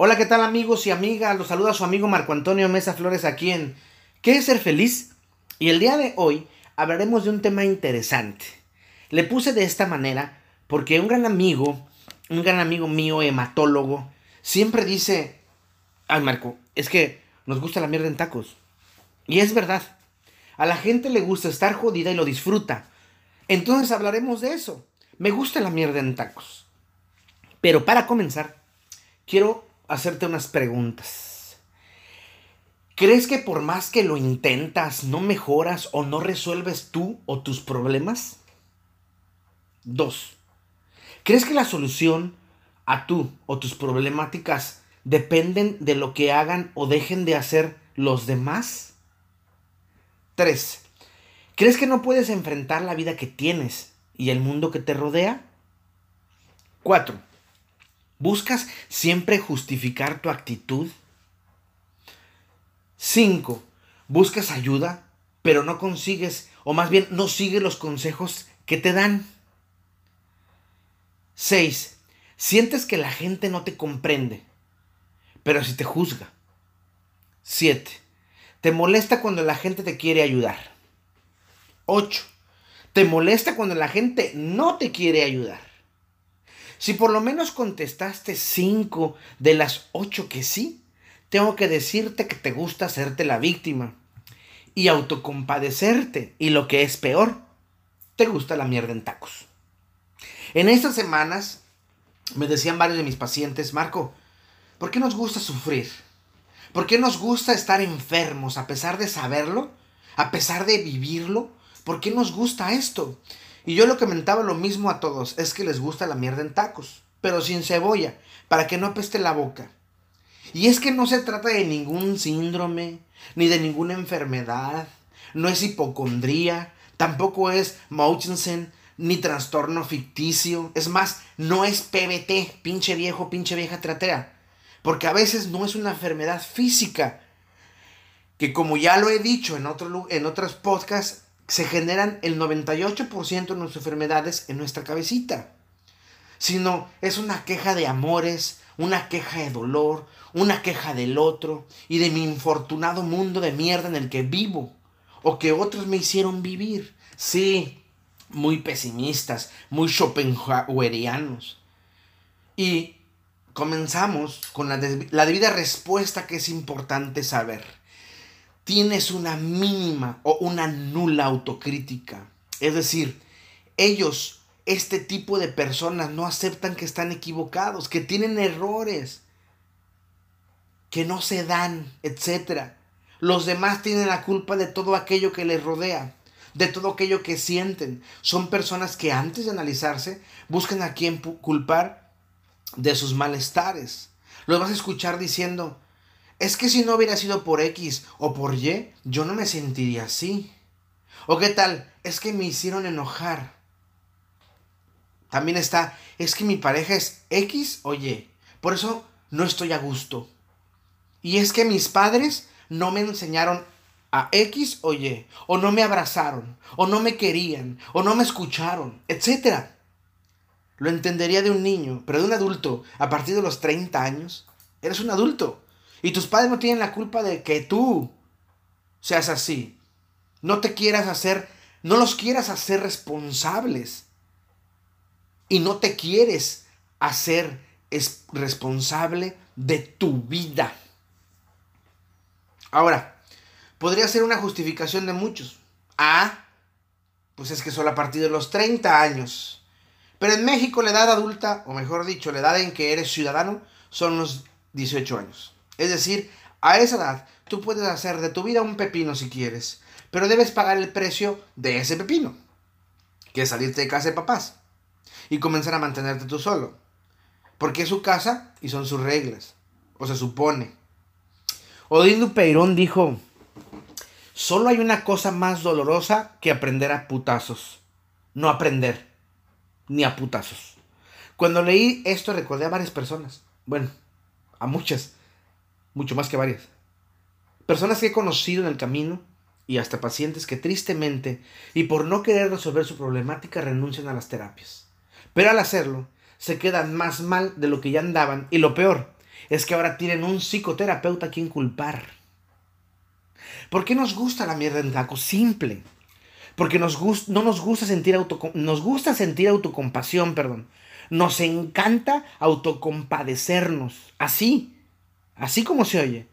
Hola, ¿qué tal amigos y amigas? Los saluda su amigo Marco Antonio Mesa Flores aquí en ¿Qué es ser feliz? Y el día de hoy hablaremos de un tema interesante. Le puse de esta manera porque un gran amigo, un gran amigo mío, hematólogo, siempre dice, ay Marco, es que nos gusta la mierda en tacos. Y es verdad, a la gente le gusta estar jodida y lo disfruta. Entonces hablaremos de eso. Me gusta la mierda en tacos. Pero para comenzar, quiero hacerte unas preguntas. ¿Crees que por más que lo intentas, no mejoras o no resuelves tú o tus problemas? Dos. ¿Crees que la solución a tú o tus problemáticas dependen de lo que hagan o dejen de hacer los demás? Tres. ¿Crees que no puedes enfrentar la vida que tienes y el mundo que te rodea? Cuatro. ¿Buscas siempre justificar tu actitud? 5. Buscas ayuda, pero no consigues, o más bien no sigues los consejos que te dan. 6. Sientes que la gente no te comprende, pero si te juzga. 7. Te molesta cuando la gente te quiere ayudar. 8. Te molesta cuando la gente no te quiere ayudar. Si por lo menos contestaste cinco de las ocho que sí, tengo que decirte que te gusta hacerte la víctima y autocompadecerte. Y lo que es peor, te gusta la mierda en tacos. En estas semanas me decían varios de mis pacientes, Marco, ¿por qué nos gusta sufrir? ¿Por qué nos gusta estar enfermos a pesar de saberlo? ¿A pesar de vivirlo? ¿Por qué nos gusta esto? Y yo lo comentaba lo mismo a todos, es que les gusta la mierda en tacos, pero sin cebolla, para que no apeste la boca. Y es que no se trata de ningún síndrome, ni de ninguna enfermedad, no es hipocondría, tampoco es Mauchensen, ni trastorno ficticio, es más, no es PBT, pinche viejo, pinche vieja tratea, porque a veces no es una enfermedad física, que como ya lo he dicho en, otro, en otros podcasts, se generan el 98% de nuestras enfermedades en nuestra cabecita. Sino es una queja de amores, una queja de dolor, una queja del otro y de mi infortunado mundo de mierda en el que vivo o que otros me hicieron vivir. Sí, muy pesimistas, muy schopenhauerianos. Y comenzamos con la, la debida respuesta que es importante saber tienes una mínima o una nula autocrítica. Es decir, ellos, este tipo de personas, no aceptan que están equivocados, que tienen errores, que no se dan, etc. Los demás tienen la culpa de todo aquello que les rodea, de todo aquello que sienten. Son personas que antes de analizarse buscan a quien culpar de sus malestares. Los vas a escuchar diciendo, es que si no hubiera sido por X o por Y, yo no me sentiría así. ¿O qué tal? Es que me hicieron enojar. También está, es que mi pareja es X o Y. Por eso no estoy a gusto. Y es que mis padres no me enseñaron a X o Y. O no me abrazaron. O no me querían. O no me escucharon. Etcétera. Lo entendería de un niño, pero de un adulto, a partir de los 30 años, eres un adulto. Y tus padres no tienen la culpa de que tú seas así. No te quieras hacer, no los quieras hacer responsables. Y no te quieres hacer responsable de tu vida. Ahora, podría ser una justificación de muchos. Ah, pues es que solo a partir de los 30 años. Pero en México la edad adulta, o mejor dicho, la edad en que eres ciudadano, son los 18 años. Es decir, a esa edad tú puedes hacer de tu vida un pepino si quieres, pero debes pagar el precio de ese pepino, que es salirte de casa de papás y comenzar a mantenerte tú solo, porque es su casa y son sus reglas, o se supone. Odín Peirón dijo, solo hay una cosa más dolorosa que aprender a putazos, no aprender, ni a putazos. Cuando leí esto recordé a varias personas, bueno, a muchas, mucho más que varias. Personas que he conocido en el camino y hasta pacientes que tristemente y por no querer resolver su problemática renuncian a las terapias. Pero al hacerlo, se quedan más mal de lo que ya andaban y lo peor es que ahora tienen un psicoterapeuta a quien culpar. ¿Por qué nos gusta la mierda en taco? Simple. Porque nos no nos gusta sentir nos gusta sentir autocompasión, perdón. Nos encanta autocompadecernos. Así. Así como se oye.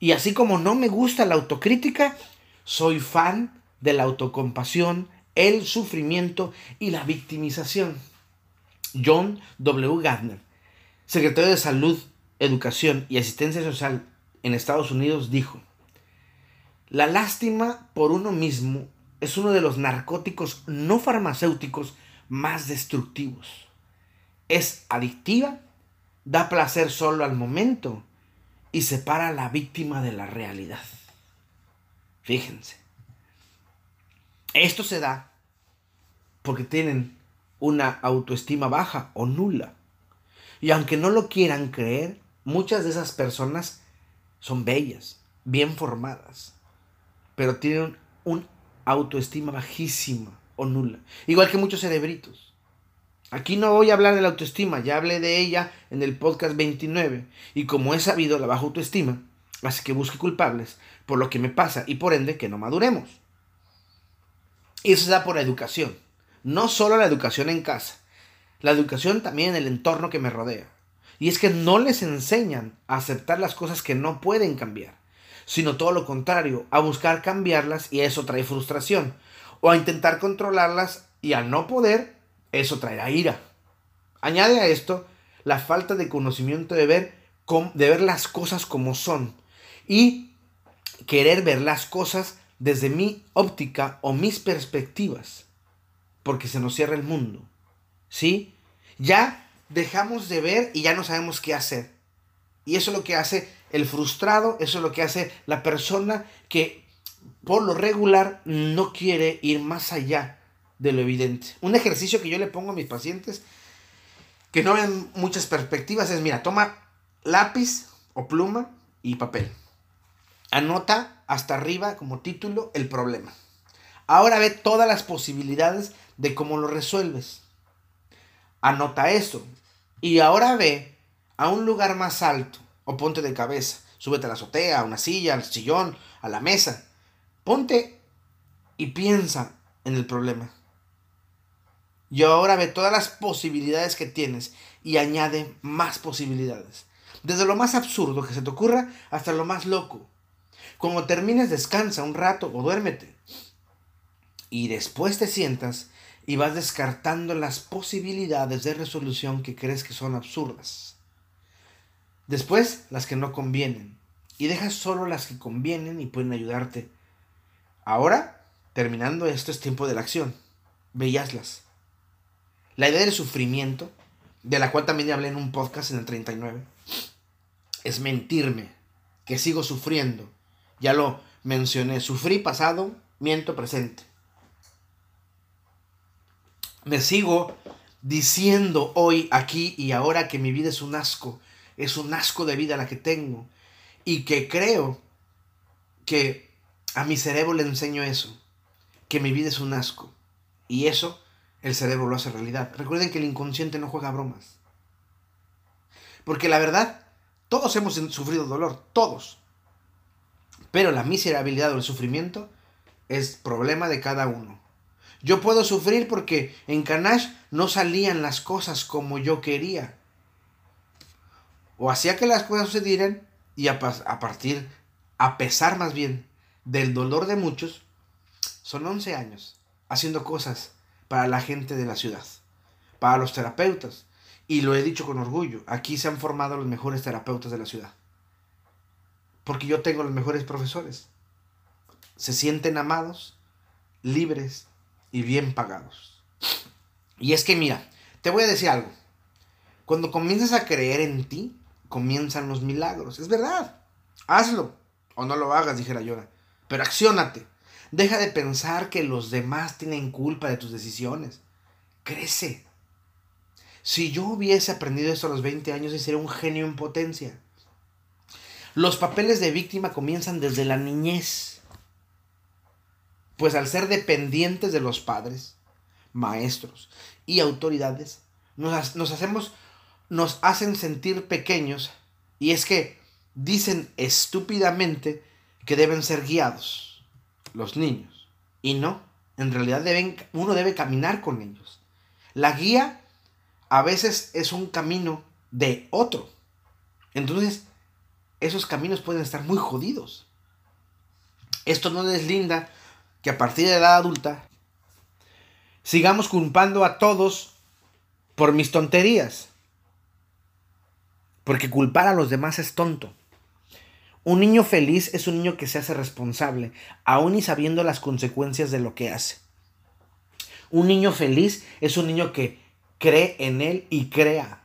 Y así como no me gusta la autocrítica, soy fan de la autocompasión, el sufrimiento y la victimización. John W. Gardner, secretario de Salud, Educación y Asistencia Social en Estados Unidos, dijo, la lástima por uno mismo es uno de los narcóticos no farmacéuticos más destructivos. Es adictiva, da placer solo al momento y separa a la víctima de la realidad. Fíjense. Esto se da porque tienen una autoestima baja o nula. Y aunque no lo quieran creer, muchas de esas personas son bellas, bien formadas, pero tienen un autoestima bajísima o nula. Igual que muchos cerebritos. Aquí no voy a hablar de la autoestima, ya hablé de ella en el podcast 29. Y como he sabido la baja autoestima, así que busque culpables por lo que me pasa y por ende que no maduremos. Y eso se da por la educación. No solo la educación en casa, la educación también en el entorno que me rodea. Y es que no les enseñan a aceptar las cosas que no pueden cambiar, sino todo lo contrario, a buscar cambiarlas y eso trae frustración. O a intentar controlarlas y al no poder, eso traerá ira. Añade a esto la falta de conocimiento de ver, de ver las cosas como son y querer ver las cosas desde mi óptica o mis perspectivas porque se nos cierra el mundo. ¿Sí? Ya dejamos de ver y ya no sabemos qué hacer. Y eso es lo que hace el frustrado, eso es lo que hace la persona que por lo regular no quiere ir más allá de lo evidente. Un ejercicio que yo le pongo a mis pacientes que no ven muchas perspectivas es, mira, toma lápiz o pluma y papel. Anota hasta arriba como título el problema. Ahora ve todas las posibilidades de cómo lo resuelves. Anota eso. Y ahora ve a un lugar más alto o ponte de cabeza. Súbete a la azotea, a una silla, al sillón, a la mesa. Ponte y piensa en el problema. Y ahora ve todas las posibilidades que tienes y añade más posibilidades. Desde lo más absurdo que se te ocurra hasta lo más loco. Cuando termines, descansa un rato o duérmete. Y después te sientas y vas descartando las posibilidades de resolución que crees que son absurdas. Después las que no convienen y dejas solo las que convienen y pueden ayudarte. Ahora, terminando esto es tiempo de la acción. Veíaslas. La idea del sufrimiento, de la cual también hablé en un podcast en el 39, es mentirme, que sigo sufriendo. Ya lo mencioné, sufrí pasado, miento presente. Me sigo diciendo hoy, aquí y ahora que mi vida es un asco, es un asco de vida la que tengo, y que creo que a mi cerebro le enseño eso, que mi vida es un asco, y eso el cerebro lo hace realidad. Recuerden que el inconsciente no juega bromas, porque la verdad, todos hemos sufrido dolor, todos, pero la miserabilidad o el sufrimiento es problema de cada uno. Yo puedo sufrir porque en Canash no salían las cosas como yo quería. O hacía que las cosas sucedieran y a, partir, a pesar más bien del dolor de muchos, son 11 años haciendo cosas para la gente de la ciudad, para los terapeutas. Y lo he dicho con orgullo, aquí se han formado los mejores terapeutas de la ciudad. Porque yo tengo los mejores profesores. Se sienten amados, libres, y bien pagados. Y es que mira, te voy a decir algo. Cuando comienzas a creer en ti, comienzan los milagros. Es verdad. Hazlo. O no lo hagas, dijera Llora. Pero acciónate. Deja de pensar que los demás tienen culpa de tus decisiones. Crece. Si yo hubiese aprendido esto a los 20 años, sería un genio en potencia. Los papeles de víctima comienzan desde la niñez. Pues al ser dependientes de los padres, maestros y autoridades, nos, hacemos, nos hacen sentir pequeños Y es que dicen estúpidamente que deben ser guiados los niños. Y no, en realidad deben, uno debe caminar con ellos. La guía a veces es un camino de otro. Entonces, esos caminos pueden estar muy jodidos. Esto no deslinda que a partir de la edad adulta sigamos culpando a todos por mis tonterías. Porque culpar a los demás es tonto. Un niño feliz es un niño que se hace responsable, aun y sabiendo las consecuencias de lo que hace. Un niño feliz es un niño que cree en él y crea.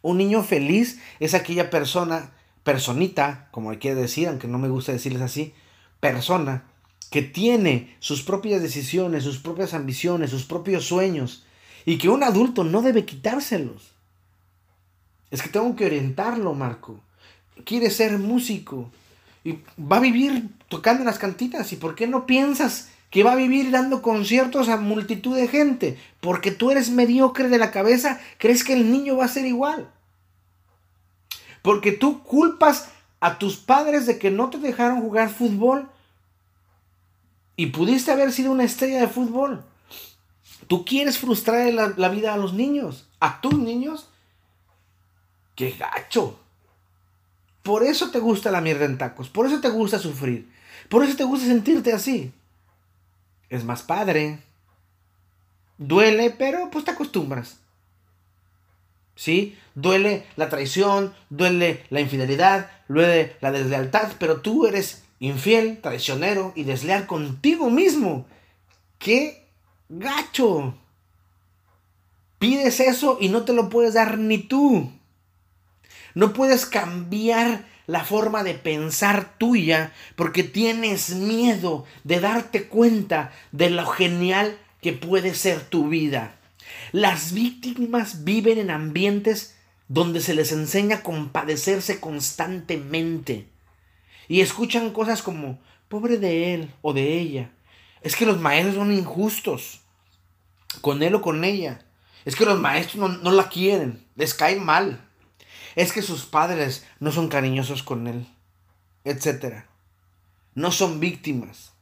Un niño feliz es aquella persona, personita, como quiere decir, aunque no me gusta decirles así, persona que tiene sus propias decisiones, sus propias ambiciones, sus propios sueños, y que un adulto no debe quitárselos. Es que tengo que orientarlo, Marco. Quiere ser músico y va a vivir tocando las cantinas. ¿Y por qué no piensas que va a vivir dando conciertos a multitud de gente? Porque tú eres mediocre de la cabeza, crees que el niño va a ser igual. Porque tú culpas a tus padres de que no te dejaron jugar fútbol y pudiste haber sido una estrella de fútbol. Tú quieres frustrar la, la vida a los niños, a tus niños. ¡Qué gacho! Por eso te gusta la mierda en tacos, por eso te gusta sufrir, por eso te gusta sentirte así. Es más padre. Duele, pero pues te acostumbras. ¿Sí? Duele la traición, duele la infidelidad, duele la deslealtad, pero tú eres infiel, traicionero y desleal contigo mismo. ¡Qué gacho! Pides eso y no te lo puedes dar ni tú. No puedes cambiar la forma de pensar tuya porque tienes miedo de darte cuenta de lo genial que puede ser tu vida. Las víctimas viven en ambientes donde se les enseña a compadecerse constantemente y escuchan cosas como, pobre de él o de ella. Es que los maestros son injustos con él o con ella. Es que los maestros no, la quieren, les cae mal. Es que sus padres no son cariñosos con él, etc. No son víctimas,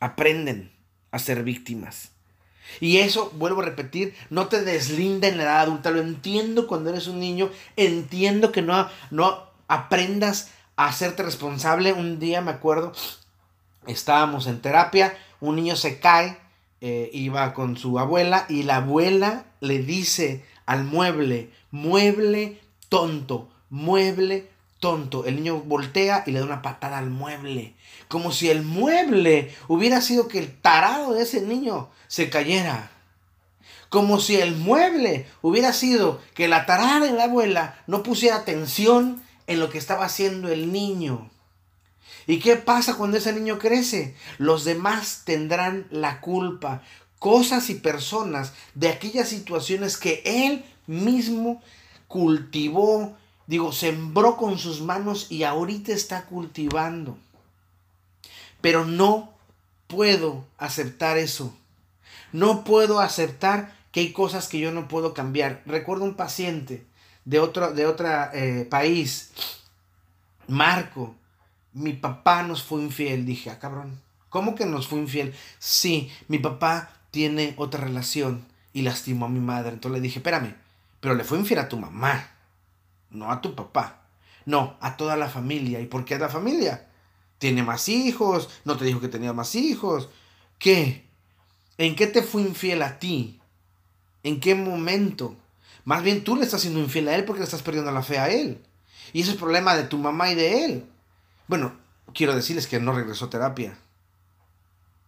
aprenden a ser víctimas. Y eso, vuelvo a repetir, no te deslinda en la edad adulta. Lo entiendo cuando eres un niño, entiendo que no, no aprendas hacerte responsable. Un día me acuerdo, estábamos en terapia, un niño se cae, eh, iba con su abuela y la abuela le dice al mueble, mueble tonto, mueble tonto. El niño voltea y le da una patada al mueble. Como si el mueble hubiera sido que el tarado de ese niño se cayera. Como si el mueble hubiera sido que la tarada de la abuela no pusiera atención en lo que estaba haciendo el niño. ¿Y qué pasa cuando ese niño crece? Los demás tendrán la culpa, cosas y personas de aquellas situaciones que él mismo cultivó, digo, sembró con sus manos y ahorita está cultivando. Pero no puedo aceptar eso. No puedo aceptar que hay cosas que yo no puedo cambiar. Recuerdo un paciente de otro de otra, eh, país. Marco, mi papá nos fue infiel. Dije, ah, cabrón, ¿cómo que nos fue infiel? Sí, mi papá tiene otra relación y lastimó a mi madre. Entonces le dije, espérame, pero le fue infiel a tu mamá, no a tu papá. No, a toda la familia. ¿Y por qué a la familia? Tiene más hijos, no te dijo que tenía más hijos. ¿Qué? ¿En qué te fue infiel a ti? ¿En qué momento? Más bien tú le estás siendo infiel a él porque le estás perdiendo la fe a él. Y ese es el problema de tu mamá y de él. Bueno, quiero decirles que no regresó a terapia.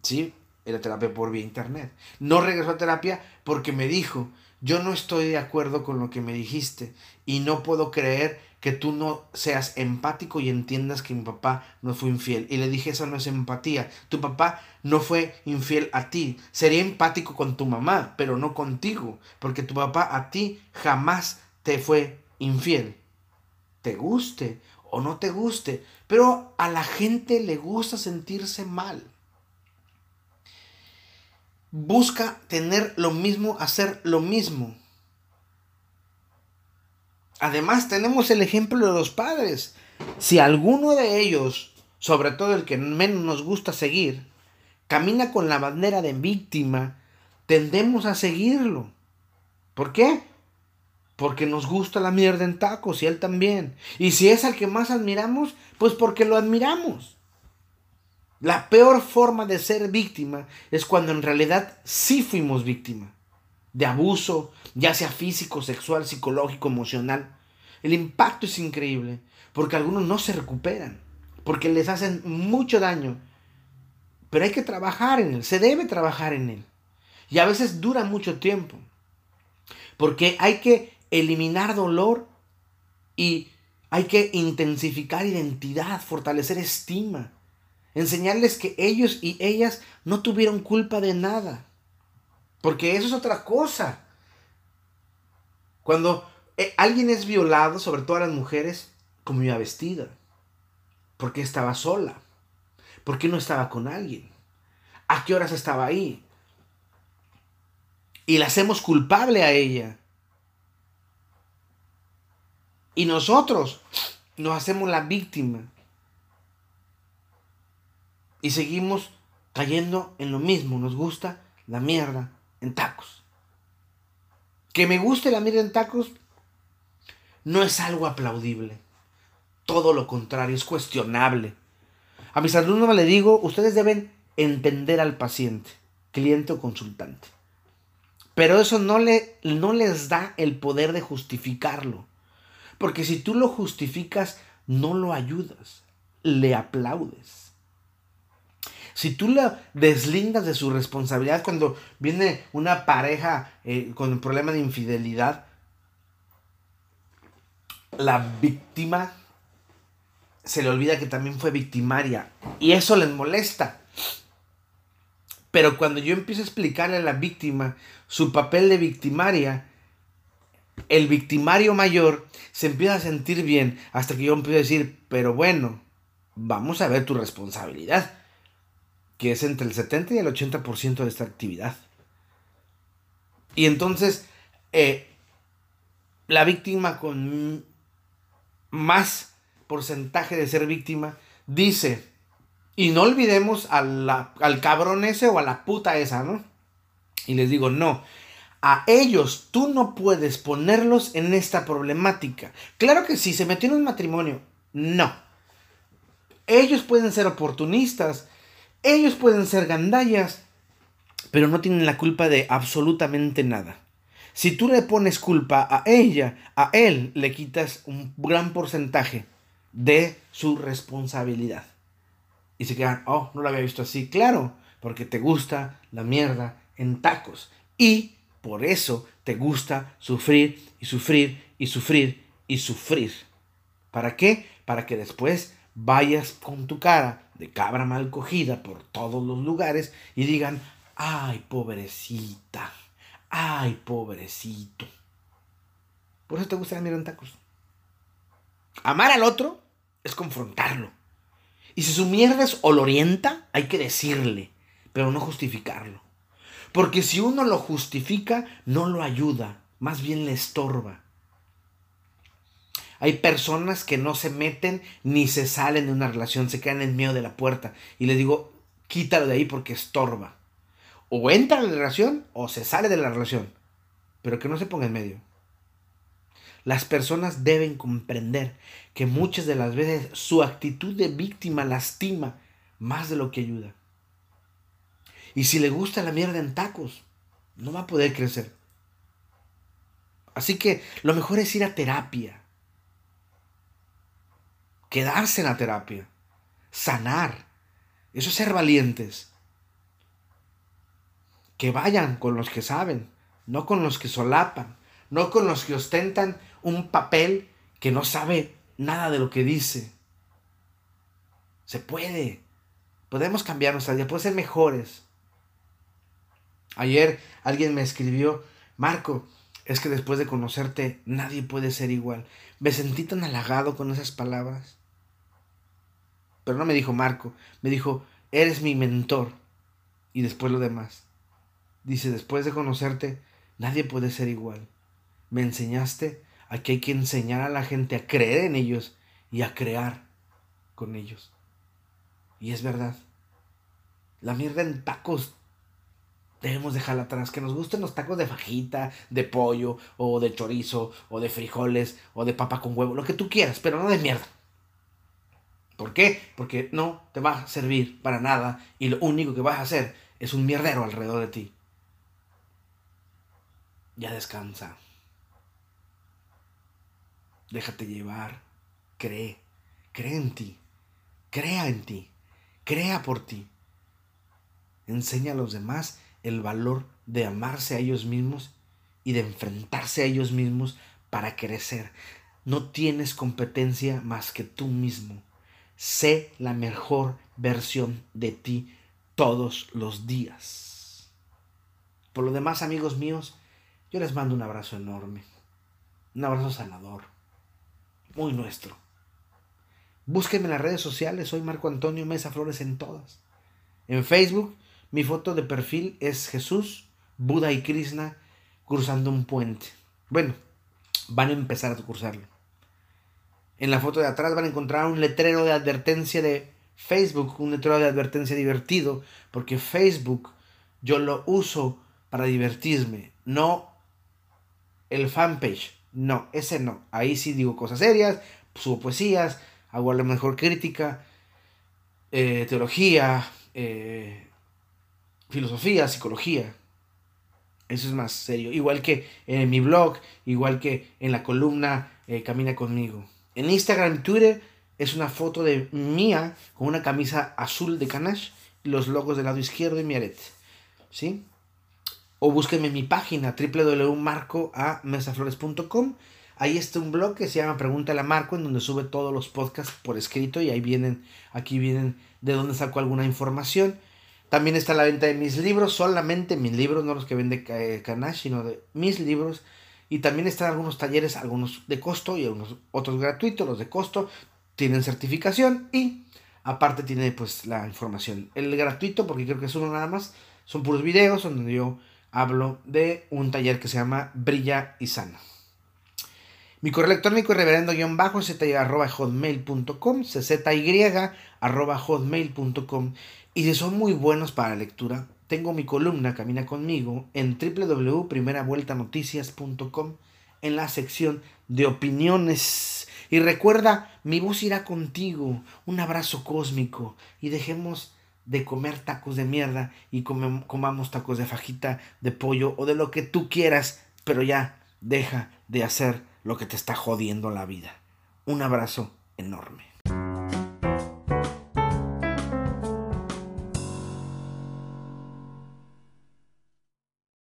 Sí, era terapia por vía internet. No regresó a terapia porque me dijo, yo no estoy de acuerdo con lo que me dijiste y no puedo creer que tú no seas empático y entiendas que mi papá no fue infiel. Y le dije, eso no es empatía. Tu papá no fue infiel a ti. Sería empático con tu mamá, pero no contigo, porque tu papá a ti jamás te fue infiel. Te guste o no te guste, pero a la gente le gusta sentirse mal. Busca tener lo mismo, hacer lo mismo Además tenemos el ejemplo de los padres. Si alguno de ellos, sobre todo el que menos nos gusta seguir, camina con la bandera de víctima, tendemos a seguirlo. ¿Por qué? Porque nos gusta la mierda en tacos y él también. Y si es al que más admiramos, pues porque lo admiramos. La peor forma de ser víctima es cuando en realidad sí fuimos víctima de abuso, ya sea físico, sexual, psicológico, emocional. El impacto es increíble, porque algunos no se recuperan, porque les hacen mucho daño. Pero hay que trabajar en él, se debe trabajar en él. Y a veces dura mucho tiempo, porque hay que eliminar dolor y hay que intensificar identidad, fortalecer estima, enseñarles que ellos y ellas no tuvieron culpa de nada porque eso es otra cosa. Cuando eh, alguien es violado, sobre todo a las mujeres, como iba vestida. ¿Por qué estaba sola? ¿Por qué no estaba con alguien? ¿A qué horas estaba ahí? Y la hacemos culpable a ella. Y nosotros nos hacemos la víctima. Y seguimos cayendo en lo mismo. Nos gusta la mierda en tacos. Que me guste la mierda en tacos no es algo aplaudible. Todo lo contrario, es cuestionable. A mis alumnos le digo, ustedes deben entender al paciente, cliente o consultante. Pero eso no, le, no les da el poder de justificarlo. Porque si tú lo justificas, no lo ayudas, le aplaudes. Si tú la deslindas de su responsabilidad cuando viene una pareja eh, con un problema de infidelidad, la víctima se le olvida que también fue victimaria y eso les molesta. Pero cuando yo empiezo a explicarle a la víctima su papel de victimaria, el victimario mayor se empieza a sentir bien hasta que yo empiezo a decir, pero bueno, vamos a ver tu responsabilidad que es entre el 70 y el 80% de esta actividad. Y entonces, eh, la víctima con más porcentaje de ser víctima dice, y no olvidemos al cabrón ese o a la puta esa, ¿no? Y les digo, no, a ellos tú no puedes ponerlos en esta problemática. Claro que sí, se metió en un matrimonio, no. Ellos pueden ser oportunistas, ellos pueden ser gandallas, pero no tienen la culpa de absolutamente nada. Si tú le pones culpa a ella, a él, le quitas un gran porcentaje de su responsabilidad. Y se quedan, oh, no lo había visto así. Claro, porque te gusta la mierda en tacos. Y por eso te gusta sufrir y sufrir y sufrir y sufrir. ¿Para qué? Para que después vayas con tu cara de cabra mal cogida por todos los lugares y digan, ay, pobrecita, ay, pobrecito. Por eso te gusta mirar en tacos. Amar al otro es confrontarlo. Y si su mierda es olorienta, hay que decirle, pero no justificarlo. Porque si uno lo justifica, no lo ayuda, más bien le estorba. Hay personas que no se meten ni se salen de una relación, se quedan en medio de la puerta. Y les digo, quítalo de ahí porque estorba. O entra en la relación o se sale de la relación. Pero que no se ponga en medio. Las personas deben comprender que muchas de las veces su actitud de víctima lastima más de lo que ayuda. Y si le gusta la mierda en tacos, no va a poder crecer. Así que lo mejor es ir a terapia quedarse en la terapia, sanar. Eso es ser valientes. Que vayan con los que saben, no con los que solapan, no con los que ostentan un papel que no sabe nada de lo que dice. Se puede. Podemos cambiar nuestra vida, podemos ser mejores. Ayer alguien me escribió, Marco, es que después de conocerte nadie puede ser igual. Me sentí tan halagado con esas palabras. Pero no me dijo Marco, me dijo, eres mi mentor. Y después lo demás. Dice, después de conocerte, nadie puede ser igual. Me enseñaste Aquí hay que enseñar a la gente a creer en ellos y a crear con ellos. Y es verdad. La mierda en tacos debemos dejarla atrás. Que nos gusten los tacos de fajita, de pollo, o de chorizo, o de frijoles, o de papa con huevo, lo que tú quieras, pero no de mierda. ¿Por qué? Porque no te va a servir para nada y lo único que vas a hacer es un mierdero alrededor de ti. Ya descansa. Déjate llevar. Cree. Cree en ti. Crea en ti. Crea por ti. Enseña a los demás el valor de amarse a ellos mismos y de enfrentarse a ellos mismos para crecer. No tienes competencia más que tú mismo. Sé la mejor versión de ti todos los días. Por lo demás, amigos míos, yo les mando un abrazo enorme. Un abrazo sanador. Muy nuestro. Búsquenme en las redes sociales, soy Marco Antonio Mesa Flores en todas. En Facebook, mi foto de perfil es Jesús, Buda y Krishna cruzando un puente. Bueno, van a empezar a cruzarlo. En la foto de atrás van a encontrar un letrero de advertencia de Facebook, un letrero de advertencia divertido, porque Facebook yo lo uso para divertirme, no el fanpage, no, ese no. Ahí sí digo cosas serias, subo poesías, hago a lo mejor crítica, eh, teología, eh, filosofía, psicología. Eso es más serio. Igual que en mi blog, igual que en la columna eh, Camina conmigo. En Instagram y Twitter es una foto de mía con una camisa azul de Canache y los logos del lado izquierdo y mi arete. ¿Sí? O búsquenme en mi página www.marcoamesaflores.com. Ahí está un blog que se llama Pregúntale a Marco, en donde sube todos los podcasts por escrito y ahí vienen, aquí vienen de dónde saco alguna información. También está la venta de mis libros, solamente mis libros, no los que vende Canache, sino de mis libros y también están algunos talleres, algunos de costo y algunos otros gratuitos. Los de costo tienen certificación y aparte tiene pues la información. El gratuito, porque creo que es uno nada más, son puros videos donde yo hablo de un taller que se llama Brilla y Sana. Mi correo electrónico es reverendo-bajo hotmail.com, arroba hotmail.com y si son muy buenos para lectura, tengo mi columna Camina conmigo en www.primeravueltanoticias.com en la sección de opiniones. Y recuerda, mi voz irá contigo. Un abrazo cósmico y dejemos de comer tacos de mierda y comamos tacos de fajita, de pollo o de lo que tú quieras, pero ya deja de hacer lo que te está jodiendo la vida. Un abrazo enorme.